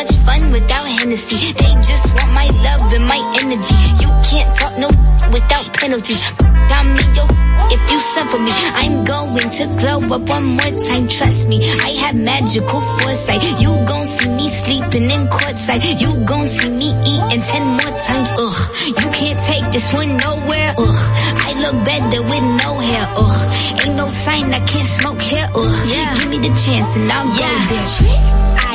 much fun without Hennessy. They just want my love and my energy. You can't talk no without penalties. I'm me, yo. If you suffer me, I'm going to glow up one more time. Trust me, I have magical foresight. You gon' see me sleeping in courtside. You gon' see me eating ten more times. Ugh, you can't take this one nowhere. Ugh, I look better with no hair. Ugh, ain't no sign I can't smoke here. Ugh, yeah. give me the chance and I'll go there.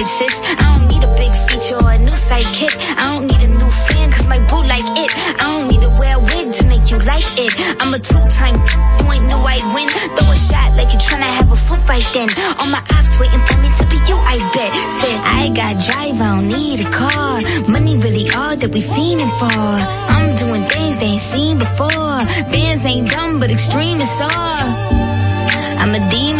Vibe, sis. I don't need a big feature or a new sidekick. I don't need a new fan cause my boo like it. I don't need to wear a wig to make you like it. I'm a two-time, you ain't know I'd win. Throw a shot like you tryna have a foot fight then. All my ops waiting for me to be you, I bet. Said I got drive, I don't need a car. Money really all that we fiending for. I'm doing things they ain't seen before. Bands ain't dumb, but extreme is all. I'm a demon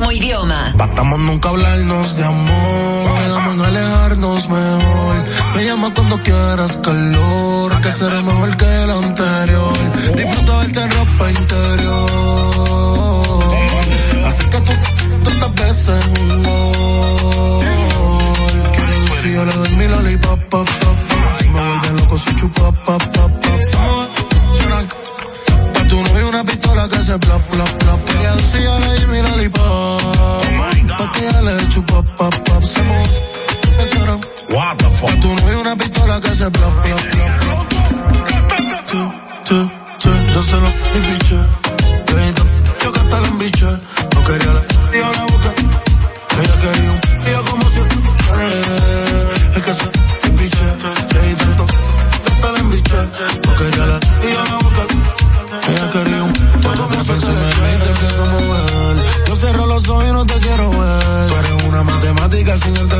mismo. Batamos nunca hablarnos de amor, quedamos en alejarnos mejor. Me llama cuando quieras calor, que será mejor que el anterior. Disfruta verte ropa interior. Así que tú, tantas veces un gol. Si yo le doy mi lollipop, Si me vuelve loco, soy chupa que se plop, plop, plop. Ella decía la Jimmy Lollipop. Porque ella le chupó pop, pop. Se move, What the fuck? A tu una pistola que se plop, plop, plop, yo se lo piché. Sin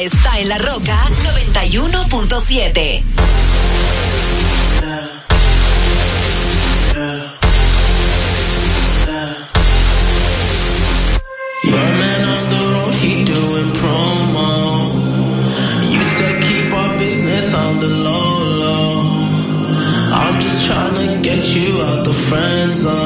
está en la Roca 91.7. on the. I'm just get you out the friend zone.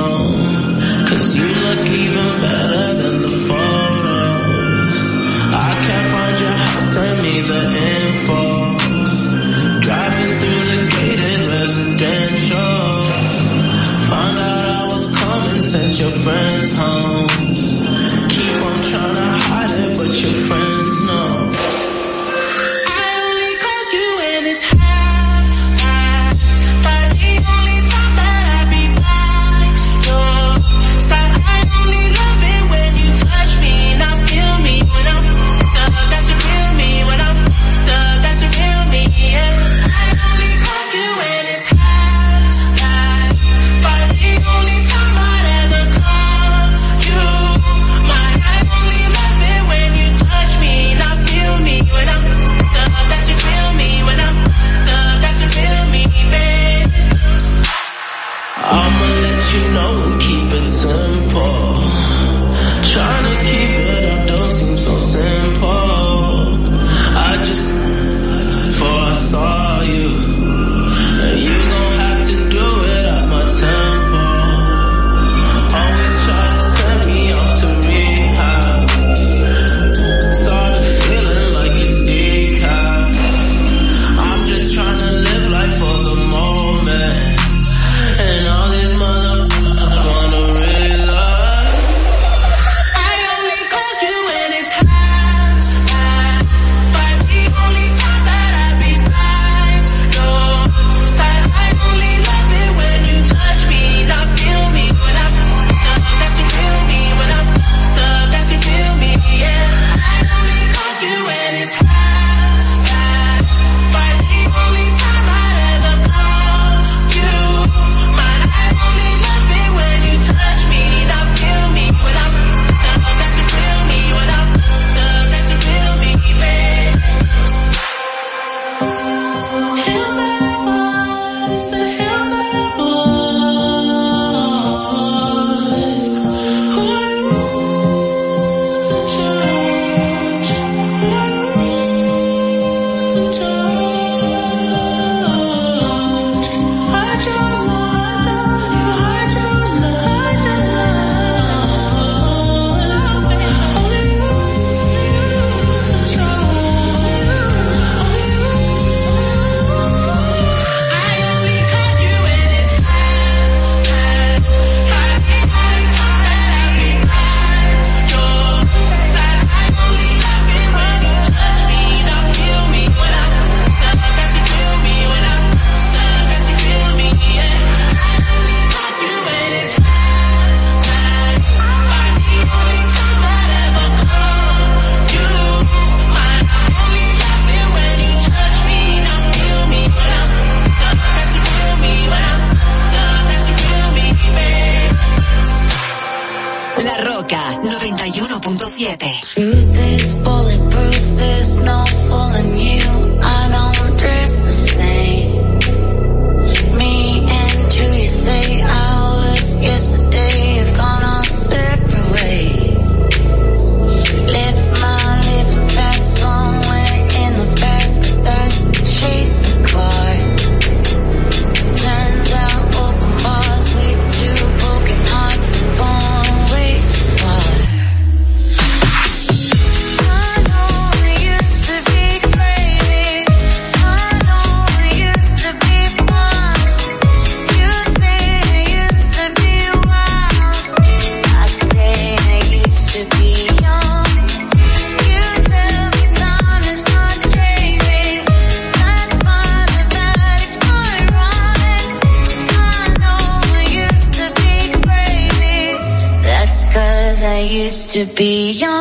to be young.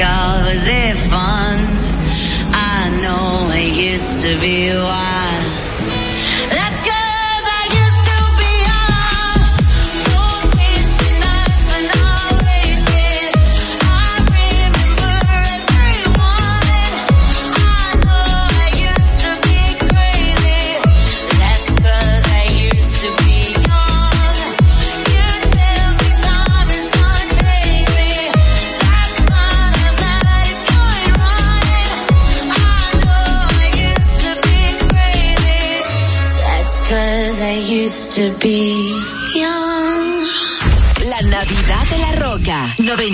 Was it fun. I know it used to be wild.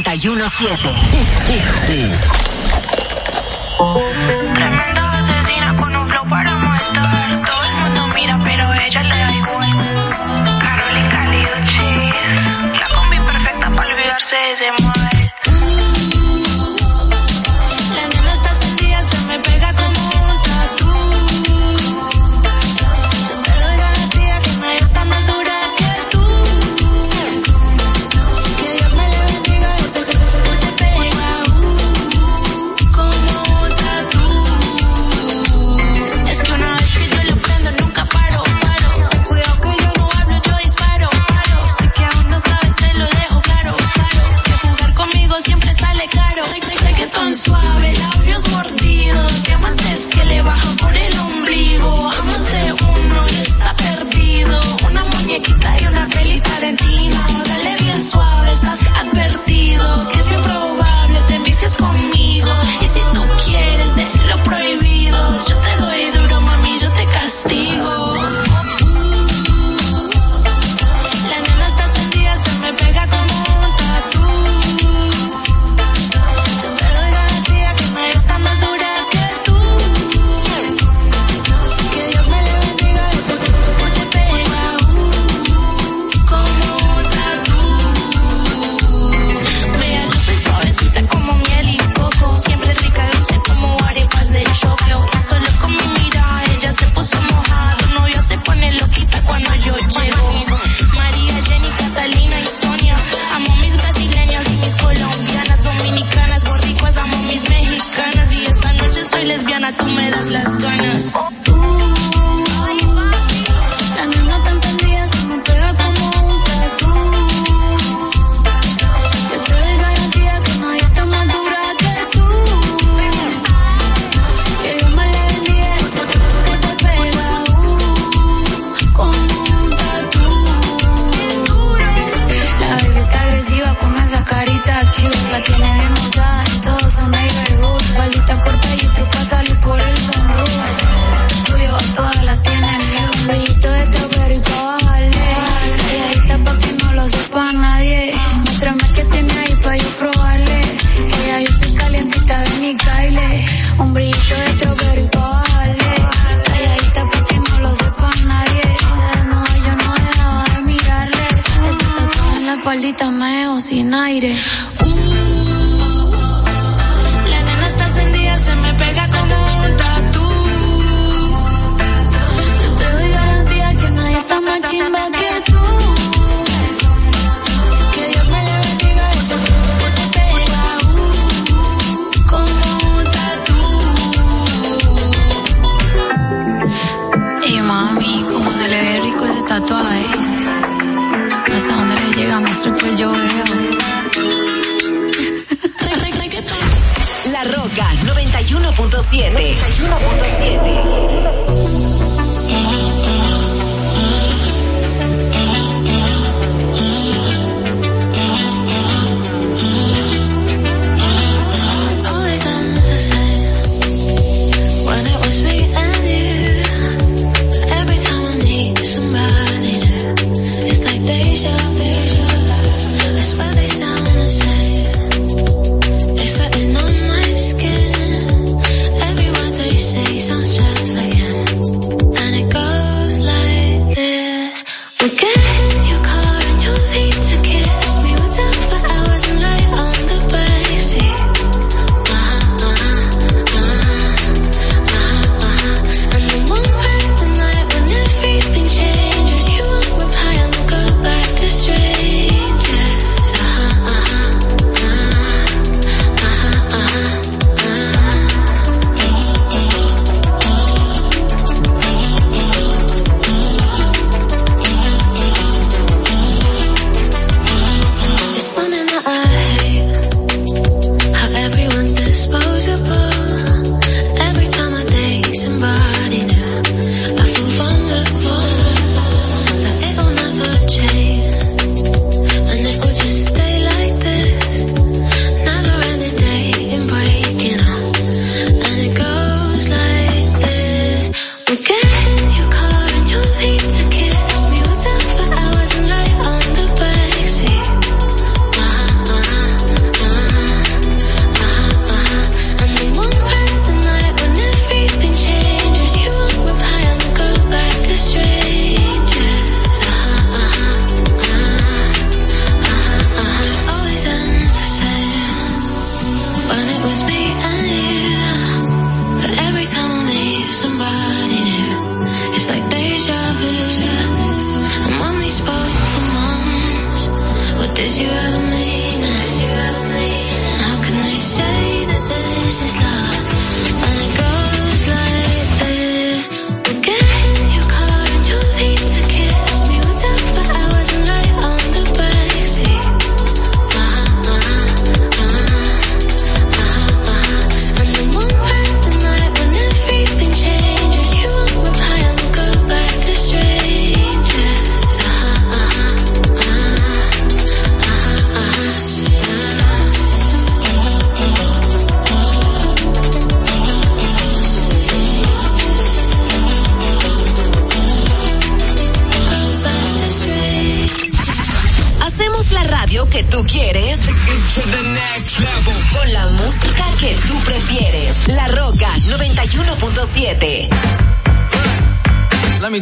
917. Tremenda asesina con un flow para matar. Todo el mundo mira, pero ella le da igual. Carolina Lido Cheese. La combi perfecta para olvidarse de ese mal.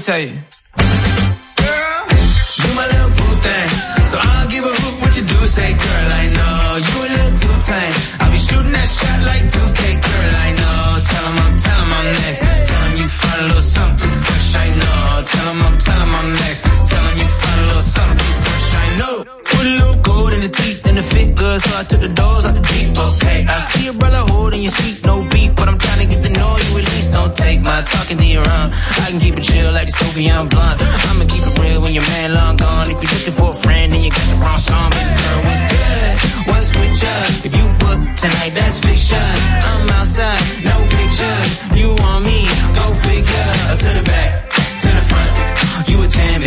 Let me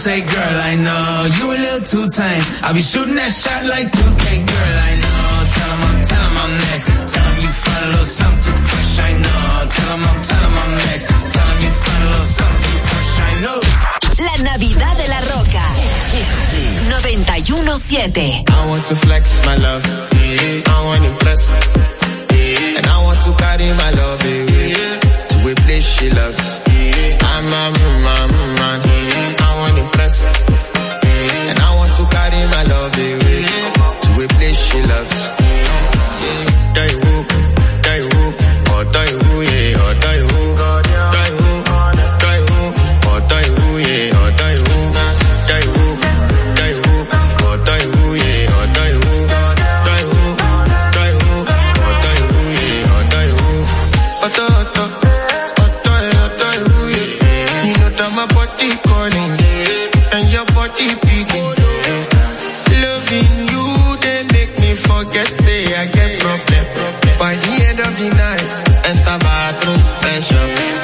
say, girl, I know you a little too tame. I'll be shooting that shot like 2K, girl, I know. Tell him I'm, tell him I'm next. Tell him you find a little something too fresh, I know. Tell him I'm, tell him I'm next. Tell him you find a little something too fresh, I know. La Navidad de la Roca. 91.7 I want to flex my love. I want to impress. And I want to carry my love away. To a place she loves. I'm, I'm, I'm. Esta va a.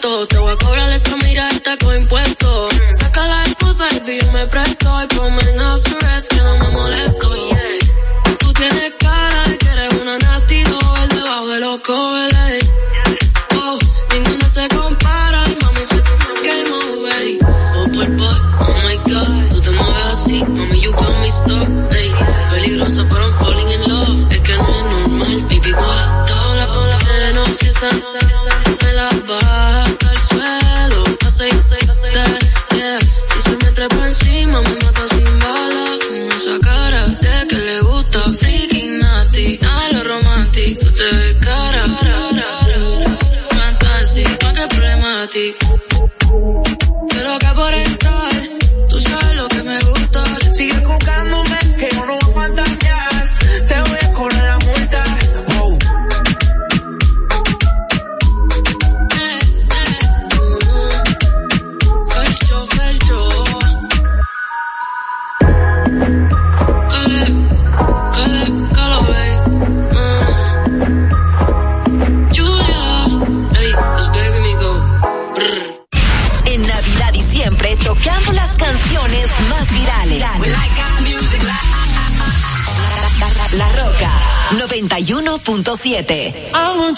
Te voy a cobrar esa mirada.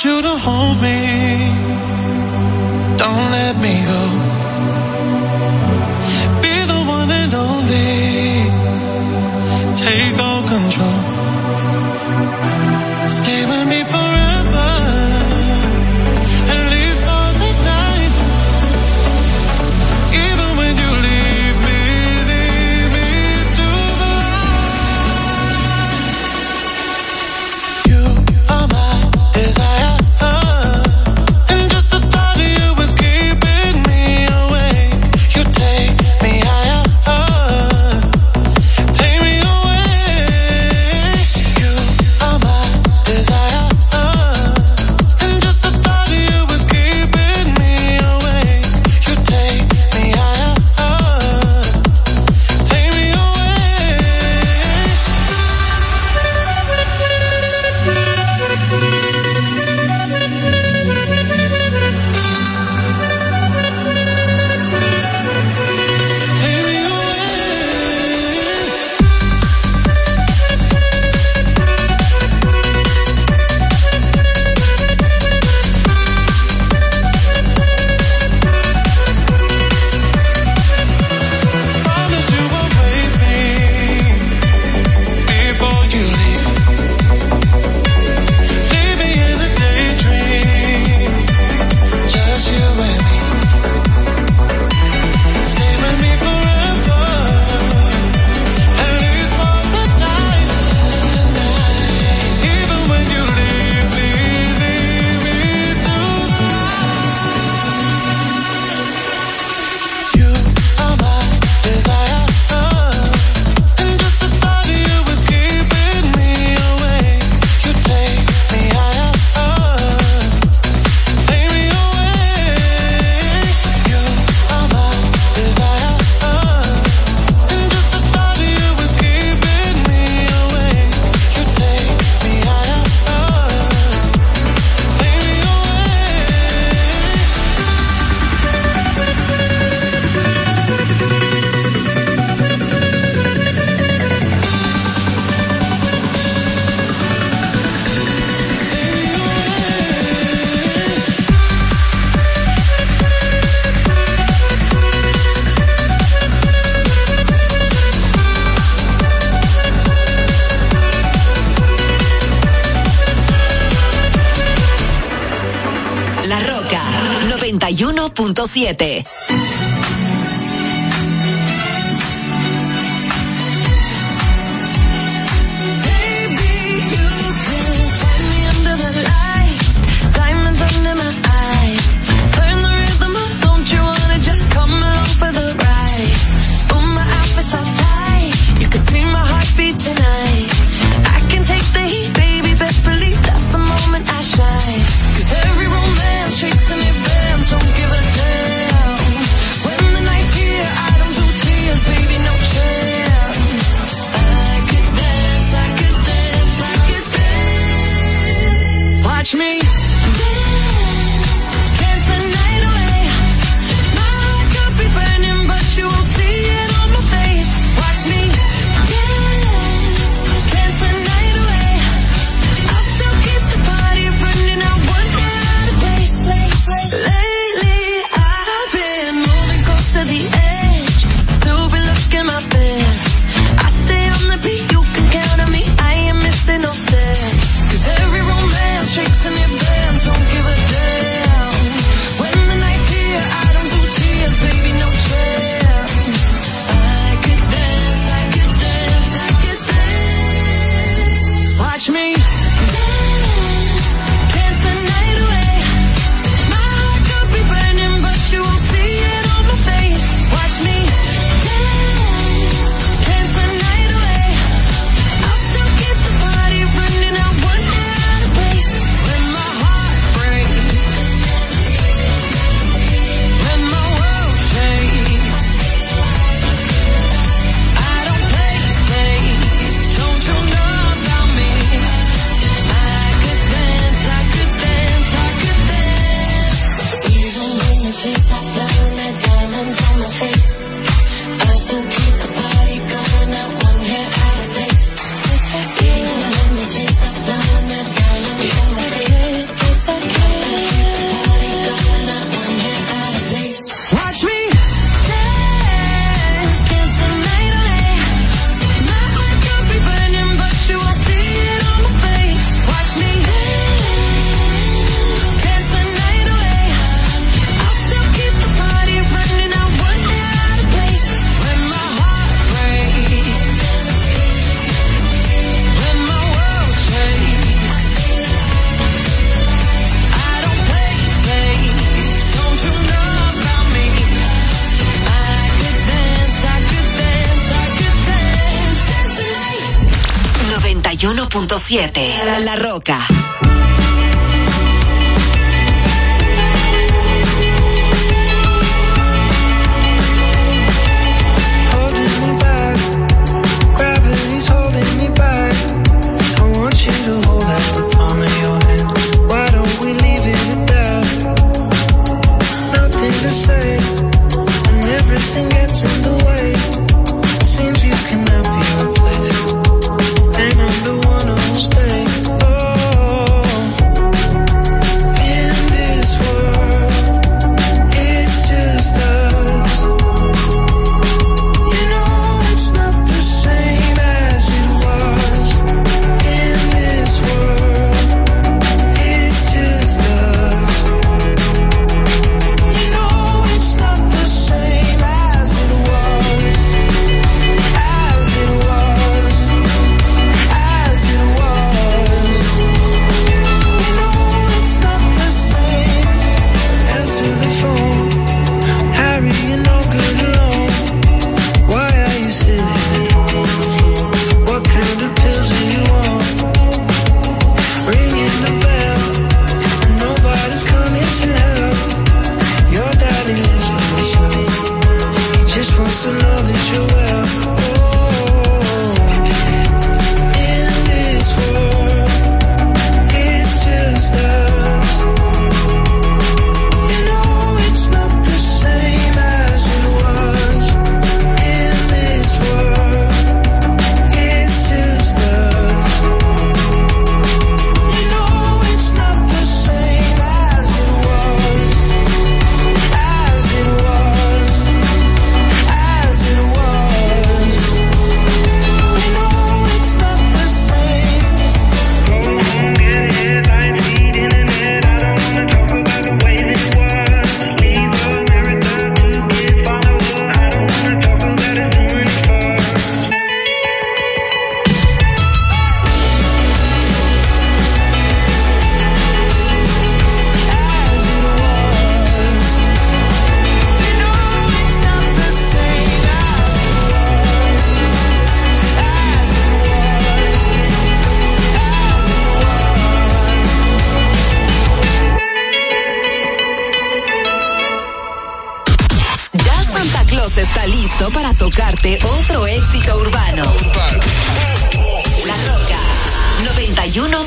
you to hold me. Don't let me go. 7. 7. La, la, la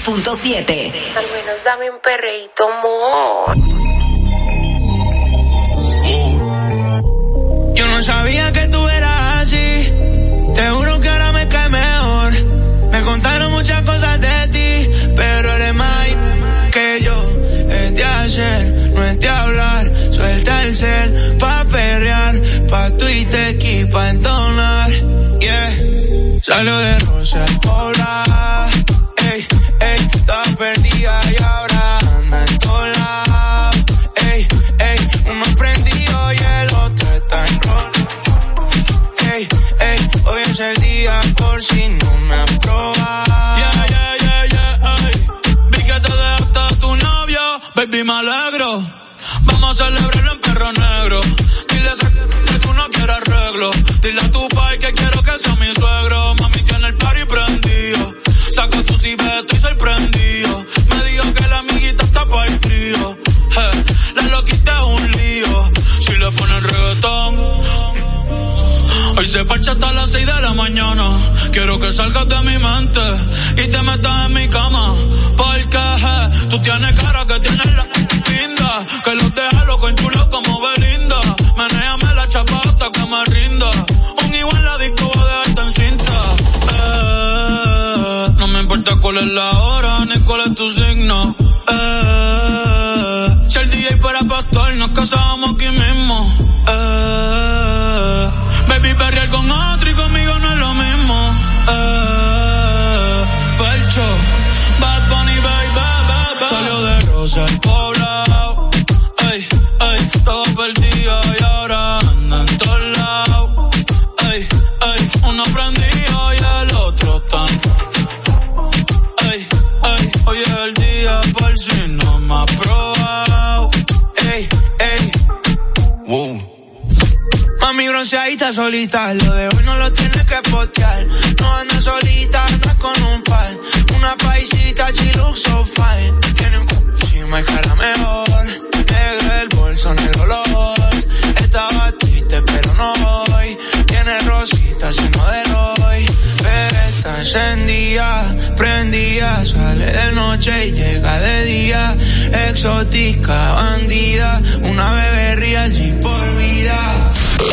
91.7. menos dame un perreíto, amor. Yo no sabía que tú eras así. Te juro que ahora me cae mejor. Me contaron muchas cosas de ti, pero eres más que yo. Es de hacer, no es de hablar. Suelta el cel pa' perrear, pa' Twitter y pa' entonar. Yeah. Salió de celebrarlo en perro negro. Dile a que tú no quieres arreglo. Dile a tu pai que quiero que sea mi suegro. Mami tiene el party prendido. Saca tu cibeto estoy sorprendido. Me dijo que la amiguita está para el trío. Eh, la loquita un lío. Si le ponen reggaetón, Hoy se parcha hasta las 6 de la mañana. Quiero que salgas de mi mente y te metas en mi cama. Porque je, tú tienes cara que tienes la linda. Que los deja cuál es la hora ni cuál es tu signo. Eh, si el DJ fuera pastor, nos casábamos aquí mismo. Eh, baby, perrear con otro y conmigo no es lo mismo. Eh, Felcho, Bad Bunny, baby, baby. Salió de Rosa el poblado. Mami bronceadita solita, lo de hoy no lo tienes que postear. No anda solita, anda con un par. Una paisita, she looks fine. Tiene un encima y cara mejor. Negro el bolso, negro los ojos. Estaba triste, pero no hoy. Tiene rositas y no de Roy. Pero está encendida, prendida. Sale de noche y llega de día. Exótica, bandida. Una bebé real sin por vida.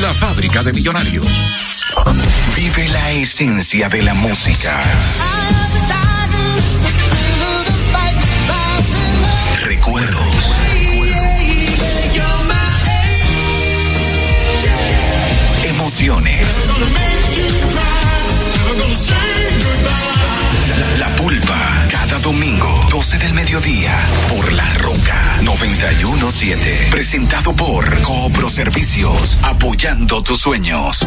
la fábrica de millonarios. Vive la esencia de la música. Recuerdos. Emociones. La pulpa. Cada domingo, 12 del mediodía, por La Roca 917. Presentado por Coopro Servicios, apoyando tus sueños.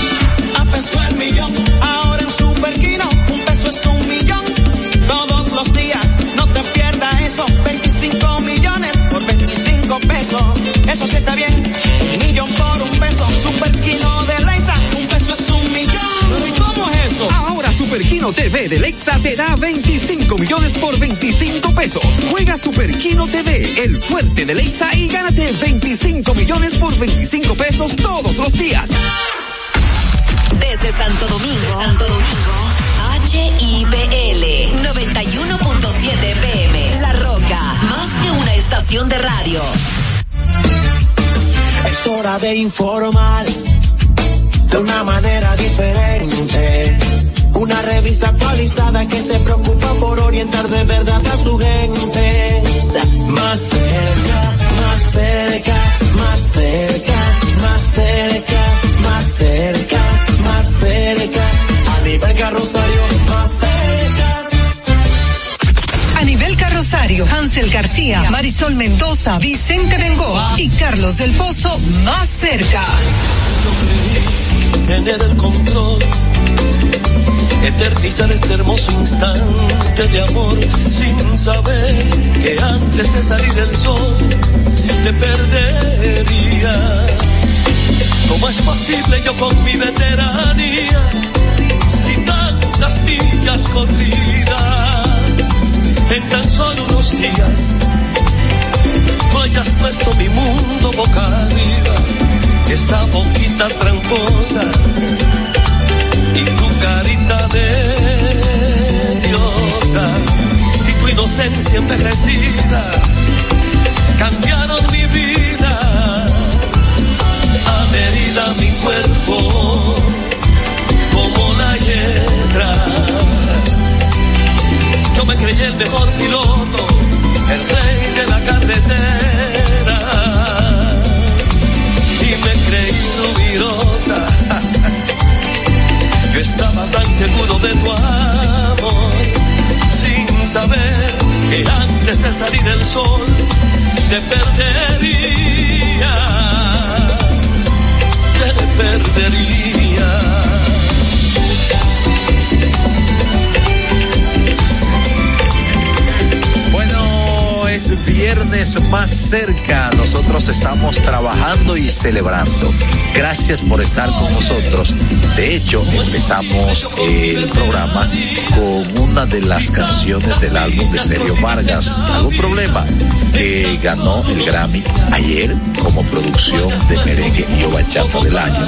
Un peso el millón. Ahora en Superquino, un peso es un millón. Todos los días, no te pierdas eso. 25 millones por 25 pesos. Eso sí está bien. Millón por un peso. Superquino de Lexa, un peso es un millón. Cómo es eso? Ahora Superquino TV de Lexa te da 25 millones por 25 pesos. Juega Superquino TV, el fuerte de Lexa y gánate 25 millones por 25 pesos todos los días. Desde Santo Domingo, Santo Domingo, HIPL 91.7 PM. La Roca, más que una estación de radio. Es hora de informar de una manera diferente. Una revista actualizada que se preocupa por orientar de verdad a su gente. Más Mendoza, Vicente Bengoa y Carlos del Pozo más cerca. tener el control, eternizar este hermoso instante de amor sin saber que antes de salir el sol te perdería. ¿Cómo es posible yo con mi veteranía y tantas millas corridas en tan solo unos días? Tú hayas puesto mi mundo boca arriba esa boquita tramposa y tu carita de diosa. Y tu inocencia envejecida cambiaron mi vida, adherida a mi cuerpo como la hiedra. Yo me creí el mejor piloto, el rey de la carretera Yo estaba tan seguro de tu amor, sin saber que antes de salir el sol te perdería, te perdería. Es viernes más cerca. Nosotros estamos trabajando y celebrando. Gracias por estar con nosotros. De hecho, empezamos el programa con una de las canciones del álbum de Sergio Vargas. ¿Algún problema? Que ganó el Grammy ayer como producción de merengue y bachata del año.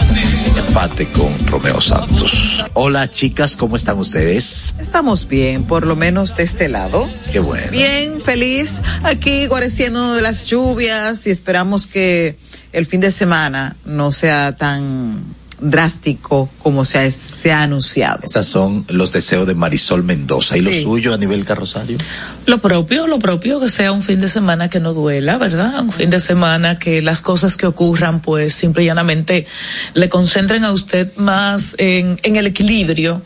Empate con Romeo Santos. Hola chicas, ¿cómo están ustedes? Estamos bien, por lo menos de este lado. Qué bueno. Bien, feliz. Aquí guareciendo de las lluvias y esperamos que el fin de semana no sea tan drástico como se ha, se ha anunciado. Esos son los deseos de Marisol Mendoza. ¿Y lo Sí. suyo a nivel carrosario? Lo propio, lo propio, que sea un fin de semana que no duela, ¿verdad? Un fin de semana que las cosas que ocurran, pues simple y llanamente le concentren a usted más en, en el equilibrio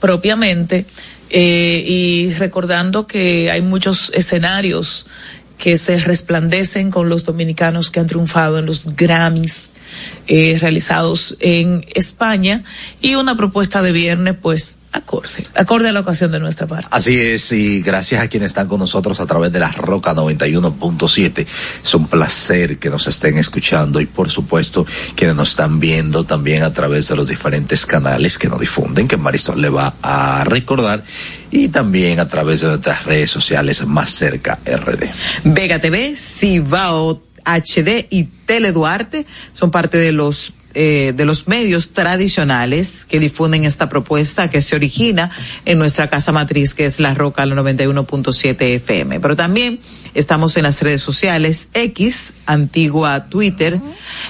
propiamente eh, y recordando que hay muchos escenarios que se resplandecen con los dominicanos que han triunfado en los Grammys eh, realizados en España. Y una propuesta de viernes, pues acorde, acorde a la ocasión de nuestra parte. Así es, y gracias a quienes están con nosotros a través de la Roca 91.7. Es un placer que nos estén escuchando y por supuesto quienes nos están viendo también a través de los diferentes canales que nos difunden, que Marisol le va a recordar, y también a través de nuestras redes sociales más cerca RD. Vega TV, Cibao HD y Tele Duarte son parte de los eh, de los medios tradicionales que difunden esta propuesta que se origina en nuestra casa matriz que es La Roca la 91.7 FM. Pero también estamos en las redes sociales X, antigua Twitter,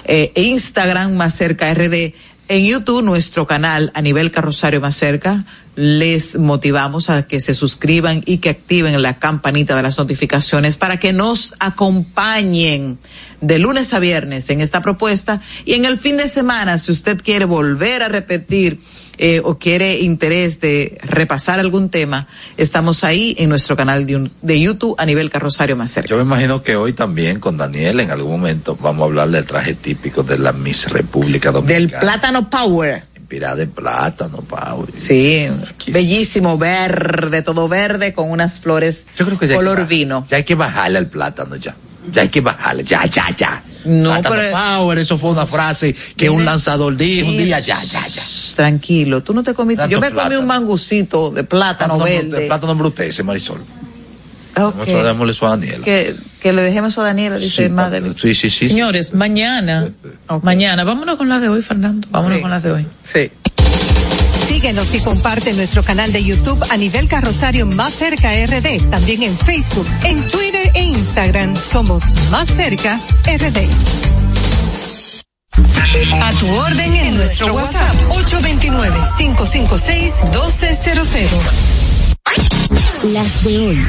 eh, e Instagram más cerca RD. En YouTube, nuestro canal a nivel carrosario más cerca, les motivamos a que se suscriban y que activen la campanita de las notificaciones para que nos acompañen de lunes a viernes en esta propuesta. Y en el fin de semana, si usted quiere volver a repetir eh, o quiere interés de repasar algún tema, estamos ahí en nuestro canal de, un- de YouTube a nivel carrosario más cerca. Yo me imagino que hoy también con Daniel en algún momento vamos a hablar del traje típico de la Miss República Del Dominicana. plátano power. Inspirada en plátano, Pau. Sí, bellísimo, verde, todo verde con unas flores Yo creo que ya hay color que vino. Ya hay que bajarle al plátano ya. Ya hay que bajarle, ya, ya, ya. No, Plátano pero- power, eso fue una frase que un lanzador dijo un día, ya, ya, ya. Tranquilo. Tú no te comiste. Tanto Yo me comí plátano. un mangucito de plátano Plátano verde. brute- Plátano brutece, Marisol. Ok. Nosotros démosle eso a Daniela. Que, que le dejemos a Daniela, dice madre. Sí, sí, sí. Señores, mañana, mañana, vámonos con las de hoy, Fernando. Vámonos Sí. con las de hoy. Sí. Síguenos y comparte nuestro canal de YouTube a nivel carrosario Más Cerca RD. También en Facebook, en Twitter e Instagram somos Más Cerca RD. A tu orden en nuestro WhatsApp 829-556-1200. Las de hoy.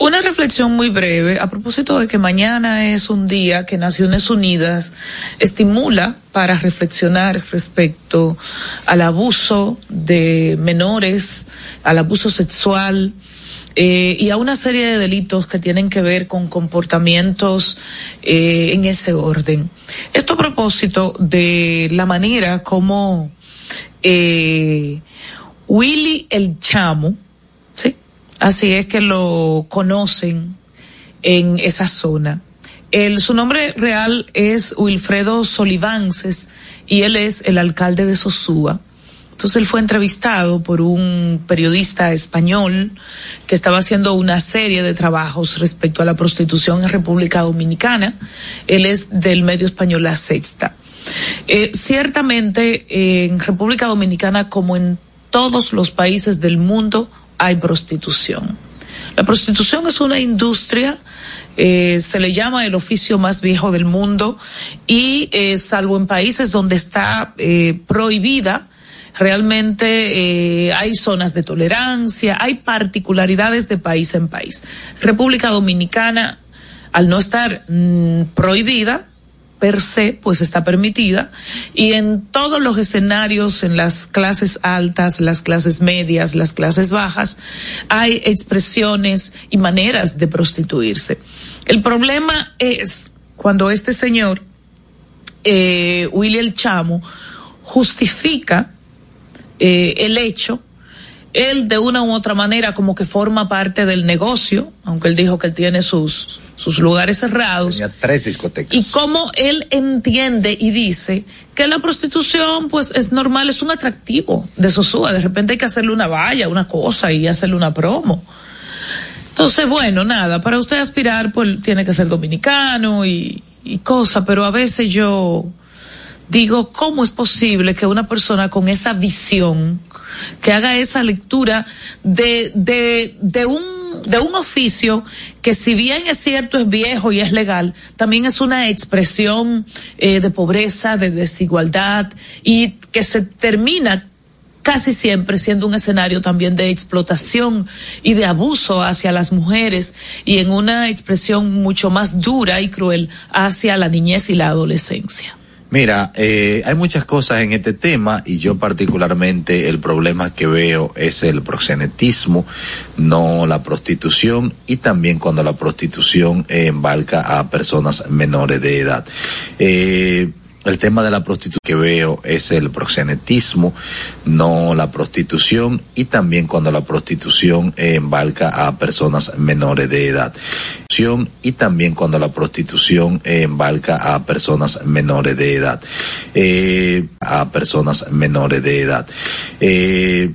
Una reflexión muy breve a propósito de que mañana es un día que Naciones Unidas estimula para reflexionar respecto al abuso de menores, al abuso sexual eh, y a una serie de delitos que tienen que ver con comportamientos eh, en ese orden. Esto a propósito de la manera como eh, Willy el Chamo, ¿sí? Así es que lo conocen en esa zona. El, su nombre real es Wilfredo Solivances y él es el alcalde de Sosúa. Entonces él fue entrevistado por un periodista español que estaba haciendo una serie de trabajos respecto a la prostitución en República Dominicana. Él es del medio español La Sexta. Eh, ciertamente eh, en República Dominicana, como en todos los países del mundo, hay prostitución. La prostitución es una industria, eh, se le llama el oficio más viejo del mundo y salvo en países donde está prohibida, realmente eh, hay zonas de tolerancia, hay particularidades de país en país. República Dominicana, al no estar mm, prohibida, per se, pues está permitida, y en todos los escenarios, en las clases altas, las clases medias, las clases bajas, hay expresiones y maneras de prostituirse. El problema es cuando este señor, eh, Willy el Chamo, justifica eh, el hecho, él de una u otra manera como que forma parte del negocio, aunque él dijo que él tiene sus, sus lugares cerrados. Tenía tres discotecas. Y cómo él entiende y dice que la prostitución pues es normal, es un atractivo de Sosúa. De repente hay que hacerle una valla, una cosa y hacerle una promo. Entonces, bueno, nada, para usted aspirar pues tiene que ser dominicano y, y cosa, pero a veces yo digo, ¿cómo es posible que una persona con esa visión, que haga esa lectura de, de, de un de un oficio que si bien es cierto es viejo y es legal, también es una expresión eh, de pobreza, de desigualdad y que se termina casi siempre siendo un escenario también de explotación y de abuso hacia las mujeres y en una expresión mucho más dura y cruel hacia la niñez y la adolescencia. Mira, eh, hay muchas cosas en este tema y yo particularmente el problema que veo es el proxenetismo, no la prostitución y también cuando la prostitución eh, embarca a personas menores de edad. Eh, el tema de la prostitución que veo es el proxenetismo, no la prostitución y también cuando la prostitución eh, embarca a personas menores de edad. Y también cuando la prostitución eh, embarca a personas menores de edad. Eh, a personas menores de edad. Eh,